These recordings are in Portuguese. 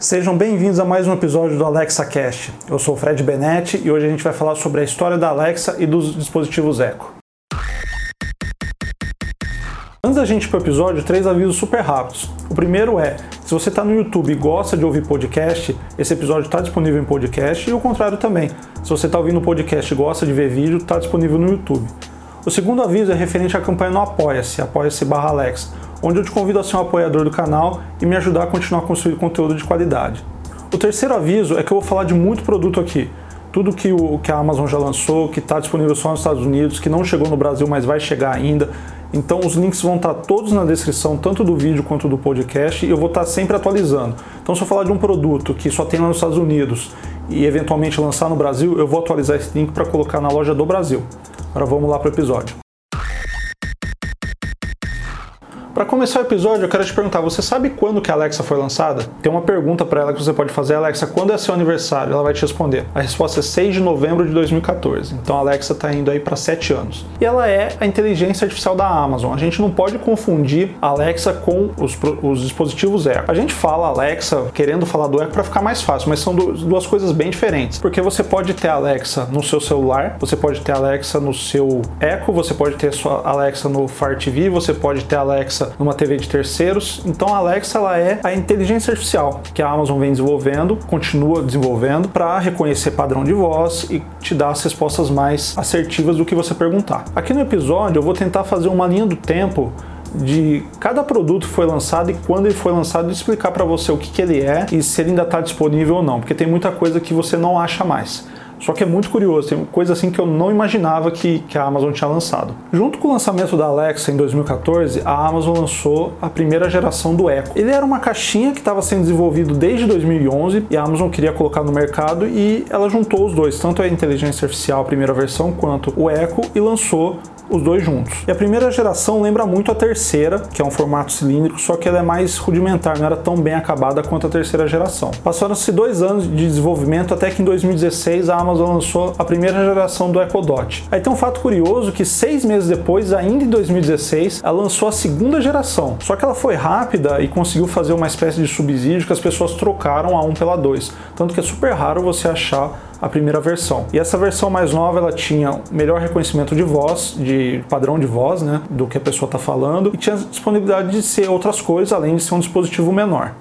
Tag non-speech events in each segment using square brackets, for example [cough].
Sejam bem-vindos a mais um episódio do Alexa Cast. Eu sou o Fred Benetti e hoje a gente vai falar sobre a história da Alexa e dos dispositivos Echo. Antes da gente ir para o episódio, três avisos super rápidos. O primeiro é, se você está no YouTube e gosta de ouvir podcast, esse episódio está disponível em podcast e o contrário também. Se você está ouvindo podcast e gosta de ver vídeo, está disponível no YouTube. O segundo aviso é referente à campanha no Apoia-se, apoia-se barra Alexa onde eu te convido a ser um apoiador do canal e me ajudar a continuar a construir conteúdo de qualidade. O terceiro aviso é que eu vou falar de muito produto aqui. Tudo que, o, que a Amazon já lançou, que está disponível só nos Estados Unidos, que não chegou no Brasil, mas vai chegar ainda. Então os links vão estar tá todos na descrição, tanto do vídeo quanto do podcast, e eu vou estar tá sempre atualizando. Então se eu falar de um produto que só tem lá nos Estados Unidos e eventualmente lançar no Brasil, eu vou atualizar esse link para colocar na loja do Brasil. Agora vamos lá para o episódio. Para começar o episódio, eu quero te perguntar: você sabe quando que a Alexa foi lançada? Tem uma pergunta para ela que você pode fazer: Alexa, quando é seu aniversário? Ela vai te responder. A resposta é 6 de novembro de 2014. Então a Alexa está indo aí para 7 anos. E ela é a inteligência artificial da Amazon. A gente não pode confundir a Alexa com os, os dispositivos Echo. A gente fala Alexa querendo falar do Echo para ficar mais fácil, mas são duas coisas bem diferentes. Porque você pode ter a Alexa no seu celular, você pode ter a Alexa no seu Echo, você pode ter a sua Alexa no Fire TV, você pode ter a Alexa numa TV de terceiros. Então a Alexa ela é a inteligência artificial que a Amazon vem desenvolvendo, continua desenvolvendo para reconhecer padrão de voz e te dar as respostas mais assertivas do que você perguntar. Aqui no episódio eu vou tentar fazer uma linha do tempo de cada produto que foi lançado e quando ele foi lançado explicar para você o que, que ele é e se ele ainda está disponível ou não, porque tem muita coisa que você não acha mais. Só que é muito curioso, tem coisa assim que eu não imaginava que, que a Amazon tinha lançado. Junto com o lançamento da Alexa em 2014, a Amazon lançou a primeira geração do Echo. Ele era uma caixinha que estava sendo desenvolvido desde 2011 e a Amazon queria colocar no mercado e ela juntou os dois, tanto a inteligência artificial, a primeira versão, quanto o Echo e lançou os dois juntos. E a primeira geração lembra muito a terceira, que é um formato cilíndrico, só que ela é mais rudimentar, não era tão bem acabada quanto a terceira geração. Passaram-se dois anos de desenvolvimento até que em 2016 a Amazon lançou a primeira geração do Echo Dot. Aí tem um fato curioso que seis meses depois, ainda em 2016, ela lançou a segunda geração. Só que ela foi rápida e conseguiu fazer uma espécie de subsídio que as pessoas trocaram a 1 pela 2. Tanto que é super raro você achar a primeira versão. E essa versão mais nova ela tinha melhor reconhecimento de voz, de padrão de voz, né, do que a pessoa está falando, e tinha disponibilidade de ser outras coisas além de ser um dispositivo menor.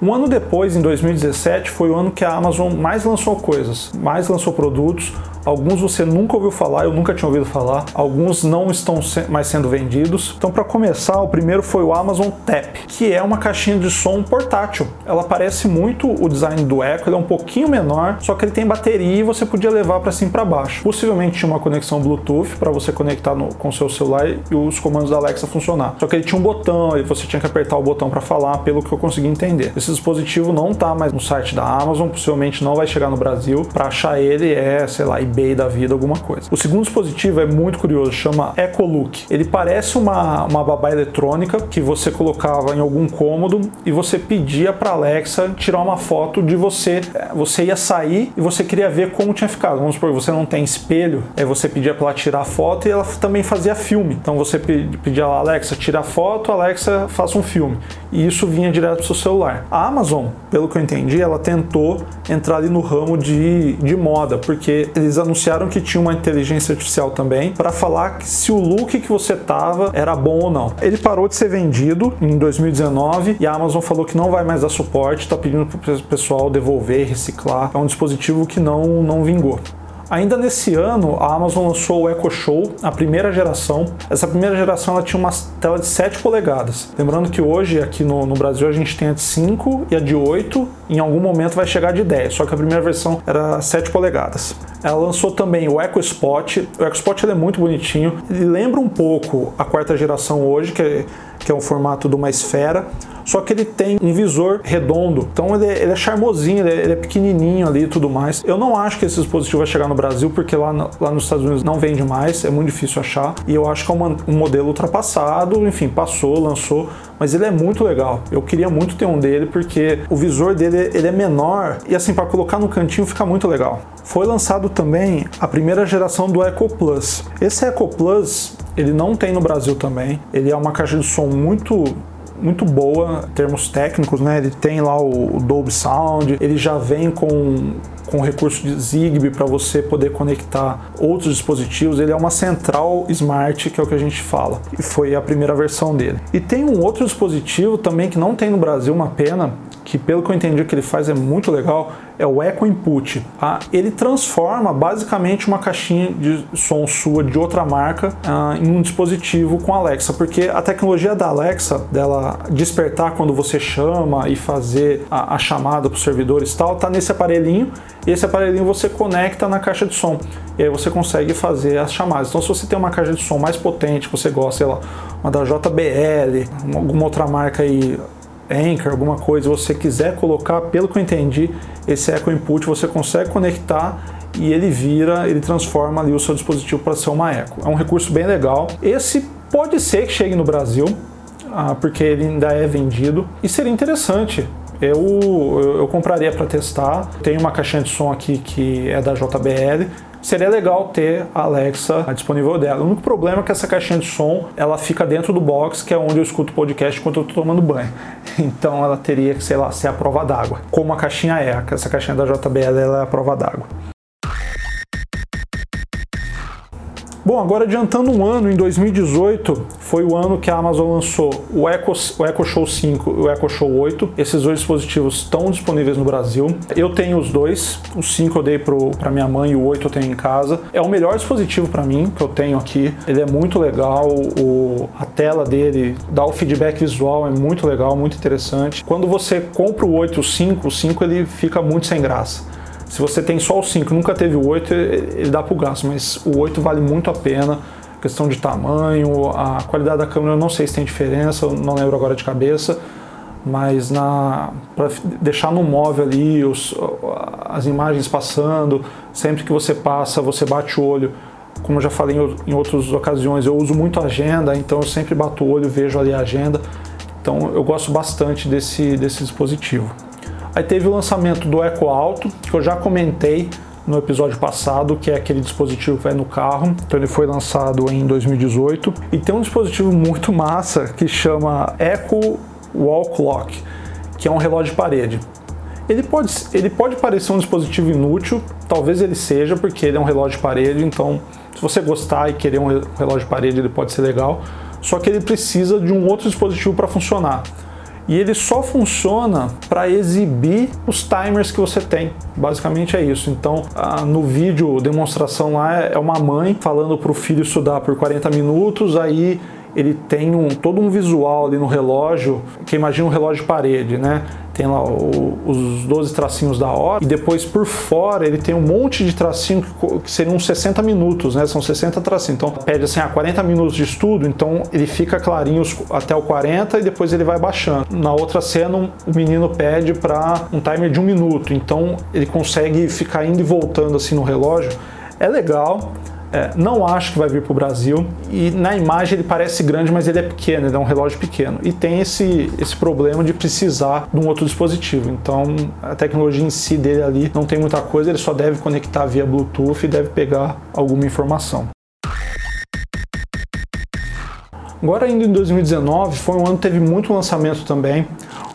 Um ano depois, em 2017, foi o ano que a Amazon mais lançou coisas, mais lançou produtos, Alguns você nunca ouviu falar, eu nunca tinha ouvido falar. Alguns não estão mais sendo vendidos. Então, para começar, o primeiro foi o Amazon Tap, que é uma caixinha de som portátil. Ela parece muito o design do Echo, ele é um pouquinho menor, só que ele tem bateria e você podia levar para cima para baixo. Possivelmente tinha uma conexão Bluetooth para você conectar no, com seu celular e os comandos da Alexa funcionar. Só que ele tinha um botão e você tinha que apertar o botão para falar, pelo que eu consegui entender. Esse dispositivo não está mais no site da Amazon, possivelmente não vai chegar no Brasil. Para achar ele é, sei lá, eBay da vida, alguma coisa. O segundo dispositivo é muito curioso, chama EcoLook. Ele parece uma, uma babá eletrônica que você colocava em algum cômodo e você pedia para Alexa tirar uma foto de você. Você ia sair e você queria ver como tinha ficado. Vamos supor, você não tem espelho, aí você pedia para ela tirar a foto e ela também fazia filme. Então você pedia lá, Alexa, tira a foto, Alexa, faça um filme. E isso vinha direto pro seu celular. A Amazon, pelo que eu entendi, ela tentou entrar ali no ramo de, de moda, porque eles anunciaram que tinha uma inteligência artificial também para falar se o look que você tava era bom ou não. Ele parou de ser vendido em 2019 e a Amazon falou que não vai mais dar suporte, está pedindo para o pessoal devolver, reciclar. É um dispositivo que não, não vingou. Ainda nesse ano, a Amazon lançou o Echo Show, a primeira geração. Essa primeira geração ela tinha uma tela de 7 polegadas. Lembrando que hoje, aqui no, no Brasil, a gente tem a de 5 e a de 8. Em algum momento vai chegar de 10, só que a primeira versão era 7 polegadas. Ela lançou também o Echo Spot. O Echo Spot é muito bonitinho. Ele lembra um pouco a quarta geração hoje, que é, que é o formato de uma esfera só que ele tem um visor redondo, então ele é, ele é charmosinho, ele é, ele é, pequenininho ali e tudo mais. Eu não acho que esse dispositivo vai chegar no Brasil, porque lá, lá nos Estados Unidos não vende mais, é muito difícil achar, e eu acho que é um, um modelo ultrapassado, enfim, passou, lançou, mas ele é muito legal. Eu queria muito ter um dele porque o visor dele ele é menor e assim para colocar no cantinho fica muito legal. Foi lançado também a primeira geração do Echo Plus. Esse Echo Plus ele não tem no Brasil também. Ele é uma caixa de som muito muito boa, em termos técnicos, né? Ele tem lá o, o Dolby Sound, ele já vem com com recurso de Zigbee para você poder conectar outros dispositivos. Ele é uma central smart, que é o que a gente fala. E foi a primeira versão dele. E tem um outro dispositivo também que não tem no Brasil, uma pena, que pelo que eu entendi que ele faz é muito legal, é o Echo Input. Tá? Ele transforma basicamente uma caixinha de som sua de outra marca ah, em um dispositivo com Alexa, porque a tecnologia da Alexa, dela despertar quando você chama e fazer a, a chamada para os servidores e tal, tá nesse aparelhinho. E esse aparelhinho você conecta na caixa de som e aí você consegue fazer as chamadas. Então, se você tem uma caixa de som mais potente, você gosta, sei lá, uma da JBL, alguma outra marca aí Anchor, alguma coisa, você quiser colocar, pelo que eu entendi, esse Echo Input você consegue conectar e ele vira, ele transforma ali o seu dispositivo para ser uma Echo. É um recurso bem legal. Esse pode ser que chegue no Brasil, ah, porque ele ainda é vendido e seria interessante. Eu, eu, eu compraria para testar. Tem uma caixinha de som aqui que é da JBL seria legal ter a Alexa disponível dela. O único problema é que essa caixinha de som ela fica dentro do box, que é onde eu escuto podcast enquanto eu estou tomando banho. [laughs] Então ela teria que, sei lá, ser a prova d'água. Como a caixinha é, essa caixinha da JBL ela é a prova d'água. Bom, agora adiantando um ano, em 2018 foi o ano que a Amazon lançou o Echo, o Echo Show 5 e o Echo Show 8. Esses dois dispositivos estão disponíveis no Brasil. Eu tenho os dois, o 5 eu dei para minha mãe e o 8 eu tenho em casa. É o melhor dispositivo para mim que eu tenho aqui. Ele é muito legal, o, a tela dele dá o feedback visual, é muito legal, muito interessante. Quando você compra o 8 e o 5, o 5 ele fica muito sem graça. Se você tem só o 5 nunca teve o 8, ele dá para o gasto, mas o 8 vale muito a pena. Questão de tamanho, a qualidade da câmera eu não sei se tem diferença, não lembro agora de cabeça, mas na para deixar no móvel ali os, as imagens passando, sempre que você passa, você bate o olho. Como eu já falei em outras ocasiões, eu uso muito agenda, então eu sempre bato o olho, vejo ali a agenda. Então eu gosto bastante desse, desse dispositivo. Aí teve o lançamento do Eco Alto, que eu já comentei no episódio passado, que é aquele dispositivo que vai no carro. Então ele foi lançado em 2018 e tem um dispositivo muito [laughs] massa que chama Echo Wall Clock, que é um relógio de parede. Ele pode, ele pode parecer um dispositivo inútil, talvez ele seja, porque ele é um relógio de parede, então se você gostar e querer um relógio de parede, ele pode ser legal. Só que ele precisa de um outro dispositivo para funcionar e ele só funciona para exibir os timers que você tem. Basicamente é isso. Então, no vídeo demonstração lá é uma mãe falando para o filho estudar por 40 minutos, aí ele tem um, todo um visual ali no relógio, que imagina um relógio de parede, né? Tem lá o, os 12 tracinhos da hora e depois por fora ele tem um monte de tracinho que, que seriam uns 60 minutos, né? São 60 tracinhos. Então pede assim, ah, 40 minutos de estudo, então ele fica clarinho até o 40 e depois ele vai baixando. Na outra cena, o menino pede para um timer de um minuto, então ele consegue ficar indo e voltando assim no relógio. É legal, é, não acho que vai vir para o Brasil e na imagem ele parece grande, mas ele é pequeno, ele é um relógio pequeno e tem esse, esse problema de precisar de um outro dispositivo. Então a tecnologia em si dele ali não tem muita coisa, ele só deve conectar via Bluetooth e deve pegar alguma informação. Agora indo em 2019 foi um ano que teve muito lançamento também.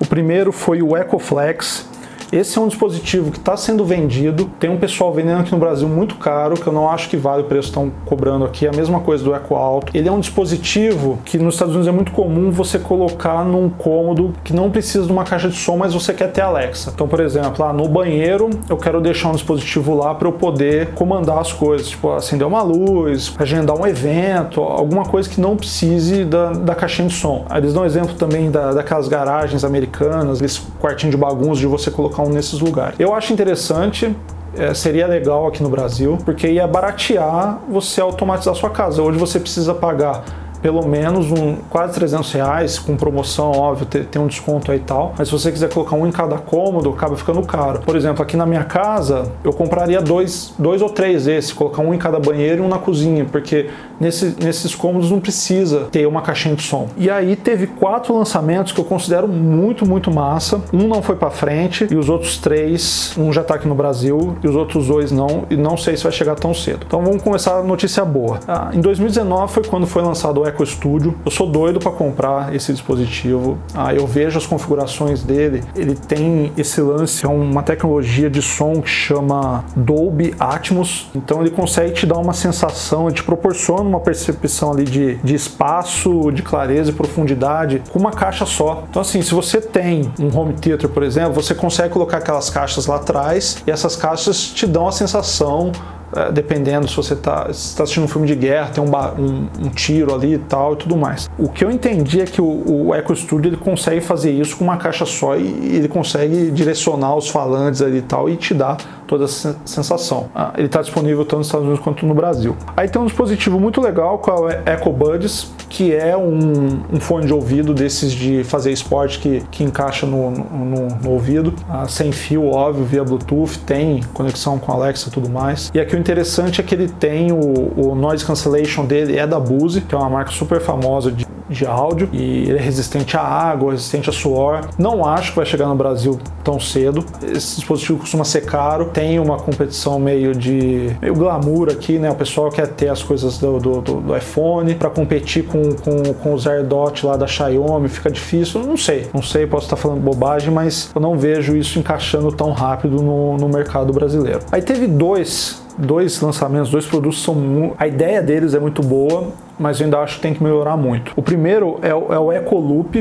O primeiro foi o EcoFlex, esse é um dispositivo que está sendo vendido, tem um pessoal vendendo aqui no Brasil muito caro, que eu não acho que vale o preço que estão cobrando aqui, a mesma coisa do Eco Alto. Ele é um dispositivo que nos Estados Unidos é muito comum você colocar num cômodo que não precisa de uma caixa de som, mas você quer ter Alexa. Então, por exemplo, lá no banheiro eu quero deixar um dispositivo lá para eu poder comandar as coisas, tipo acender uma luz, agendar um evento, alguma coisa que não precise da, da caixinha de som. Eles dão exemplo também da, daquelas garagens americanas, esse quartinho de bagunça de você colocar um nesses lugares. Eu acho interessante é, seria legal aqui no Brasil, porque ia baratear você automatizar sua casa. Hoje você precisa pagar pelo menos um quase 300 reais, com promoção, óbvio, tem, tem um desconto aí e tal. Mas se você quiser colocar um em cada cômodo, acaba ficando caro. Por exemplo, aqui na minha casa, eu compraria dois, dois ou três desses, colocar um em cada banheiro e um na cozinha, porque nesse, nesses cômodos não precisa ter uma caixinha de som. E aí teve quatro lançamentos que eu considero muito, muito massa. Um não foi para frente e os outros três, um já tá aqui no Brasil e os outros dois não, e não sei se vai chegar tão cedo. Então vamos começar a notícia boa. Ah, em 2019 foi quando foi lançado o Echo Studio. Eu sou doido para comprar esse dispositivo. Ah, eu vejo as configurações dele. Ele tem esse lance, é uma tecnologia de som que chama Dolby Atmos. Então ele consegue te dar uma sensação, ele te proporciona uma percepção ali de, de espaço, de clareza e profundidade com uma caixa só. Então assim, se você tem um home theater, por exemplo, você consegue colocar aquelas caixas lá atrás e essas caixas te dão a sensação é, dependendo se você está tá assistindo um filme de guerra, tem um, um, um, tiro ali e tal e tudo mais. O que eu entendi é que o, o Echo Studio ele consegue fazer isso com uma caixa só e, ele consegue direcionar os falantes ali e tal e te dar toda essa sensação. Ah, ele está disponível tanto nos Estados Unidos quanto no Brasil. Aí tem um dispositivo muito legal que é o Echo Buds, que é um, um fone de ouvido desses de fazer esporte que, que encaixa no, no, no ouvido, ah, sem fio, óbvio, via Bluetooth, tem conexão com Alexa e tudo mais. E aqui o interessante é que ele tem o, o noise cancellation dele é da Bose, que é uma marca super famosa de de áudio e ele é resistente à água, resistente a suor. Não acho que vai chegar no Brasil tão cedo. Esse dispositivo costuma ser caro, tem uma competição meio de meio glamour aqui, né? O pessoal quer ter as coisas do, do, do, iPhone para competir com, com, com os AirDot lá da Xiaomi, fica difícil. Não sei, não sei, posso estar falando bobagem, mas eu não vejo isso encaixando tão rápido no, no mercado brasileiro. Aí teve dois dois lançamentos, dois produtos são a ideia deles é muito boa, mas ainda acho que tem que melhorar muito. O primeiro é o, é o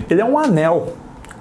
ele é um anel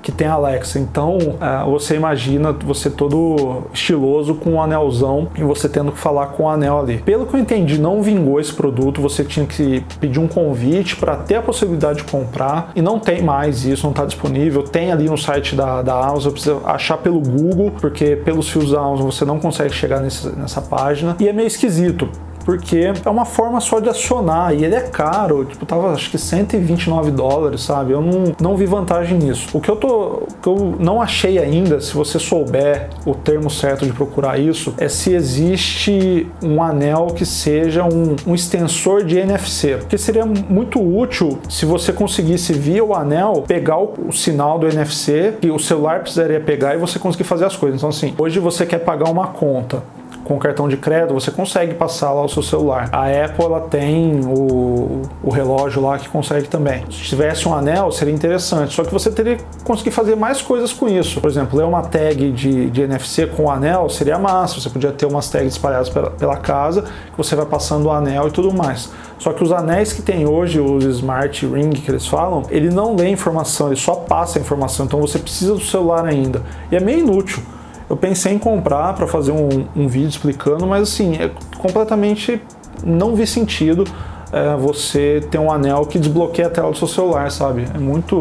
que tem Alexa. Então uh, você imagina você todo estiloso com um anelzão e você tendo que falar com o anel ali. Pelo que eu entendi, não vingou esse produto, você tinha que pedir um convite para ter a possibilidade de comprar e não tem mais isso, não está disponível. Tem ali no site da, da Amazon, precisa achar pelo Google, porque pelos fios da Amazon você não consegue chegar nesse, nessa página e é meio esquisito porque é uma forma só de acionar e ele é caro, tipo, tava acho que 129 dólares, sabe? Eu não, não vi vantagem nisso. O que eu tô, que eu não achei ainda, se você souber o termo certo de procurar isso, é se existe um anel que seja um, um extensor de NFC, porque seria muito útil se você conseguisse via o anel pegar o, o sinal do NFC que o celular precisaria pegar e você conseguir fazer as coisas. Então assim, hoje você quer pagar uma conta com cartão de crédito, você consegue passar lá o seu celular. A Apple ela tem o, o relógio lá que consegue também. Se tivesse um anel, seria interessante. Só que você teria que conseguir fazer mais coisas com isso. Por exemplo, ler uma tag de, de NFC com o anel seria massa. Você podia ter umas tags espalhadas pela, pela casa, que você vai passando o anel e tudo mais. Só que os anéis que tem hoje, os Smart Ring que eles falam, ele não lê informação, ele só passa a informação. Então você precisa do celular ainda. E é meio inútil. Eu pensei em comprar para fazer um, um, vídeo explicando, mas assim, é completamente não vi sentido é, você ter um anel que desbloqueia a tela do seu celular, sabe? É muito.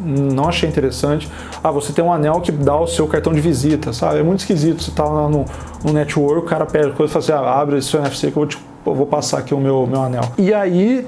Não achei interessante. Ah, você tem um anel que dá o seu cartão de visita, sabe? É muito esquisito. Você tá lá no, no network, o cara pede coisa e fala assim: ah, abre esse seu NFC que eu vou, te, eu vou passar aqui o meu, meu anel. E aí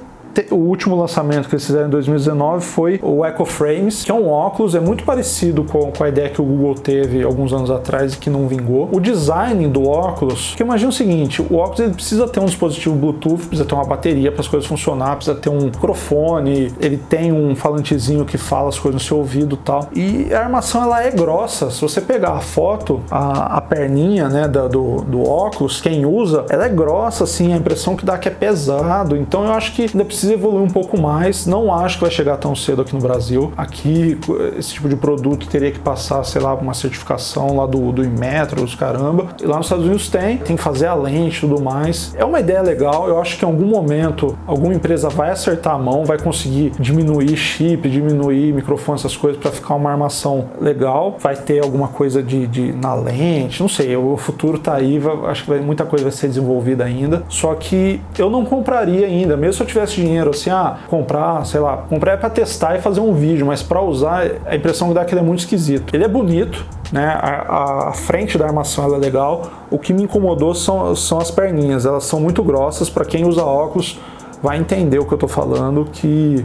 o último lançamento que eles fizeram em 2019 foi o Echo Frames, que é um óculos, é muito parecido com, a ideia que o Google teve alguns anos atrás e que não vingou. O design do óculos, que imagina o seguinte, o óculos ele precisa ter um dispositivo Bluetooth, precisa ter uma bateria para as coisas funcionar, precisa ter um microfone, ele tem um falantezinho que fala as coisas no seu ouvido tal. E a armação ela é grossa. Se você pegar a foto, a, a perninha né, do, do, do óculos, quem usa, ela é grossa, assim, a impressão que dá que é pesado. Então eu acho que ainda precisa precisa evoluir um pouco mais. Não acho que vai chegar tão cedo aqui no Brasil. Aqui, esse tipo de produto teria que passar, sei lá, uma certificação lá do, do Inmetro, os caramba. E lá nos Estados Unidos tem, tem que fazer a lente e tudo mais. É uma ideia legal. Eu acho que em algum momento alguma empresa vai acertar a mão, vai conseguir diminuir chip, diminuir microfone, essas coisas para ficar uma armação legal. Vai ter alguma coisa de, de na lente, não sei. O futuro tá aí, vai, acho que vai, muita coisa vai ser desenvolvida ainda. Só que eu não compraria ainda, mesmo se eu tivesse dinheiro dinheiro assim, ah, comprar, sei lá, comprar é para testar e fazer um vídeo, mas para usar a impressão que dá é que ele é muito esquisito. Ele é bonito, né? A, a frente da armação é legal. O que me incomodou são, são as perninhas, elas são muito grossas. Para quem usa óculos, vai entender o que eu estou falando, que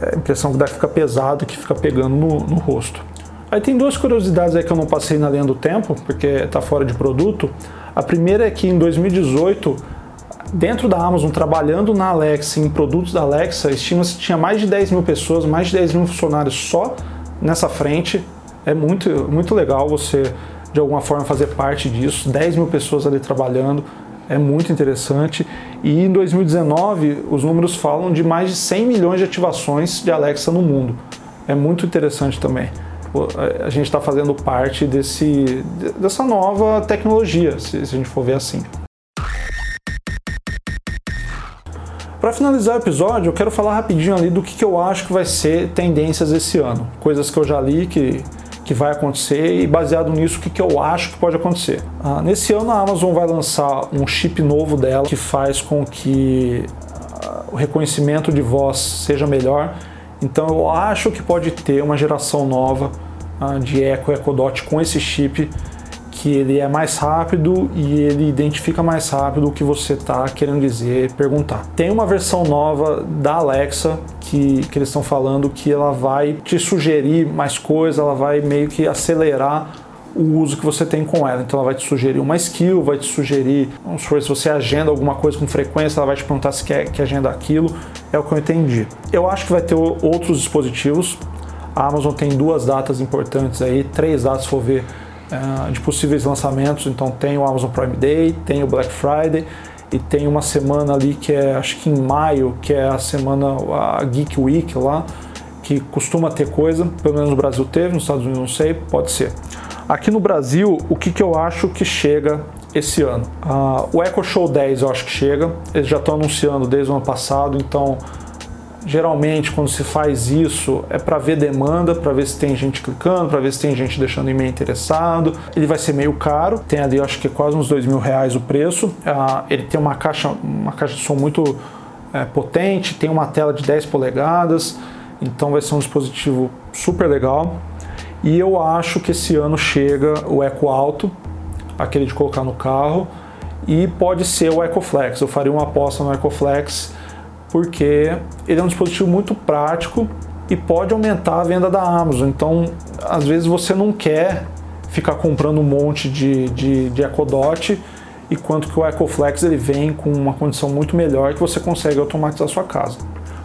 é a impressão que dá é que fica pesado, que fica pegando no, no rosto. Aí tem duas curiosidades aí que eu não passei na linha do tempo, porque está fora de produto. A primeira é que em 2018 dentro da Amazon, trabalhando na Alexa, em produtos da Alexa, estima-se que tinha mais de 10 mil pessoas, mais de 10 mil funcionários só nessa frente. É muito, muito legal você, de alguma forma, fazer parte disso. 10 mil pessoas ali trabalhando. É muito interessante. E em 2019, os números falam de mais de 100 milhões de ativações de Alexa no mundo. É muito interessante também. A gente está fazendo parte desse, dessa nova tecnologia, se a gente for ver assim. Para finalizar o episódio, eu quero falar rapidinho ali do que, que eu acho que vai ser tendências esse ano. Coisas que eu já li que que vai acontecer e baseado nisso o que, que eu acho que pode acontecer. Ah, nesse ano a Amazon vai lançar um chip novo dela que faz com que ah, o reconhecimento de voz seja melhor. Então eu acho que pode ter uma geração nova ah, de Echo Echo Dot com esse chip que ele é mais rápido e ele identifica mais rápido o que você está querendo dizer, perguntar. Tem uma versão nova da Alexa que, que eles estão falando que ela vai te sugerir mais coisas, ela vai meio que acelerar o uso que você tem com ela. Então ela vai te sugerir uma skill, vai te sugerir, vamos supor, se você agenda alguma coisa com frequência, ela vai te perguntar se quer que agenda aquilo. É o que eu entendi. Eu acho que vai ter outros dispositivos. A Amazon tem duas datas importantes aí, três datas se for ver uh, de possíveis lançamentos. Então tem o Amazon Prime Day, tem o Black Friday e tem uma semana ali que é acho que em maio, que é a semana a Geek Week lá, que costuma ter coisa, pelo menos no Brasil teve, nos Estados Unidos não sei, pode ser. Aqui no Brasil, o que, que eu acho que chega esse ano? Uh, o Echo Show 10 eu acho que chega, eles já estão anunciando desde o ano passado, então Geralmente, quando se faz isso, é para ver demanda, para ver se tem gente clicando, para ver se tem gente deixando e-mail interessado. Ele vai ser meio caro, tem ali, acho que é quase uns dois mil reais o preço. Uh, ele tem uma caixa, uma caixa de som muito é, potente, tem uma tela de 10 polegadas, então vai ser um dispositivo super legal. E eu acho que esse ano chega o Eco Alto, aquele de colocar no carro, e pode ser o EcoFlex. Eu faria uma aposta no EcoFlex porque ele é um dispositivo muito prático e pode aumentar a venda da Amazon. Então, às vezes você não quer ficar comprando um monte de, de, de EcoDot, enquanto que o EcoFlex ele vem com uma condição muito melhor que você consegue automatizar a sua casa.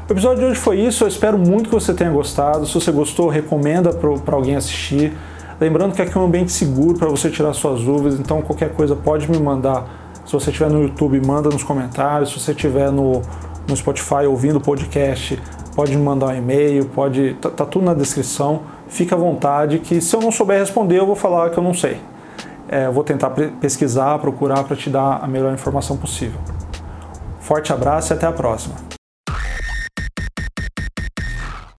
O episódio de hoje foi isso, eu espero muito que você tenha gostado. Se você gostou, recomenda para alguém assistir. Lembrando que aqui é um ambiente seguro para você tirar suas dúvidas, então qualquer coisa pode me mandar. Se você estiver no YouTube, manda nos comentários. Se você estiver no, no Spotify ouvindo o podcast, pode me mandar um e-mail, pode. Tá, tá, tudo na descrição. Fica à vontade que se eu não souber responder, eu vou falar que eu não sei. É, eu vou tentar pesquisar, procurar para te dar a melhor informação possível. Forte abraço e até a próxima.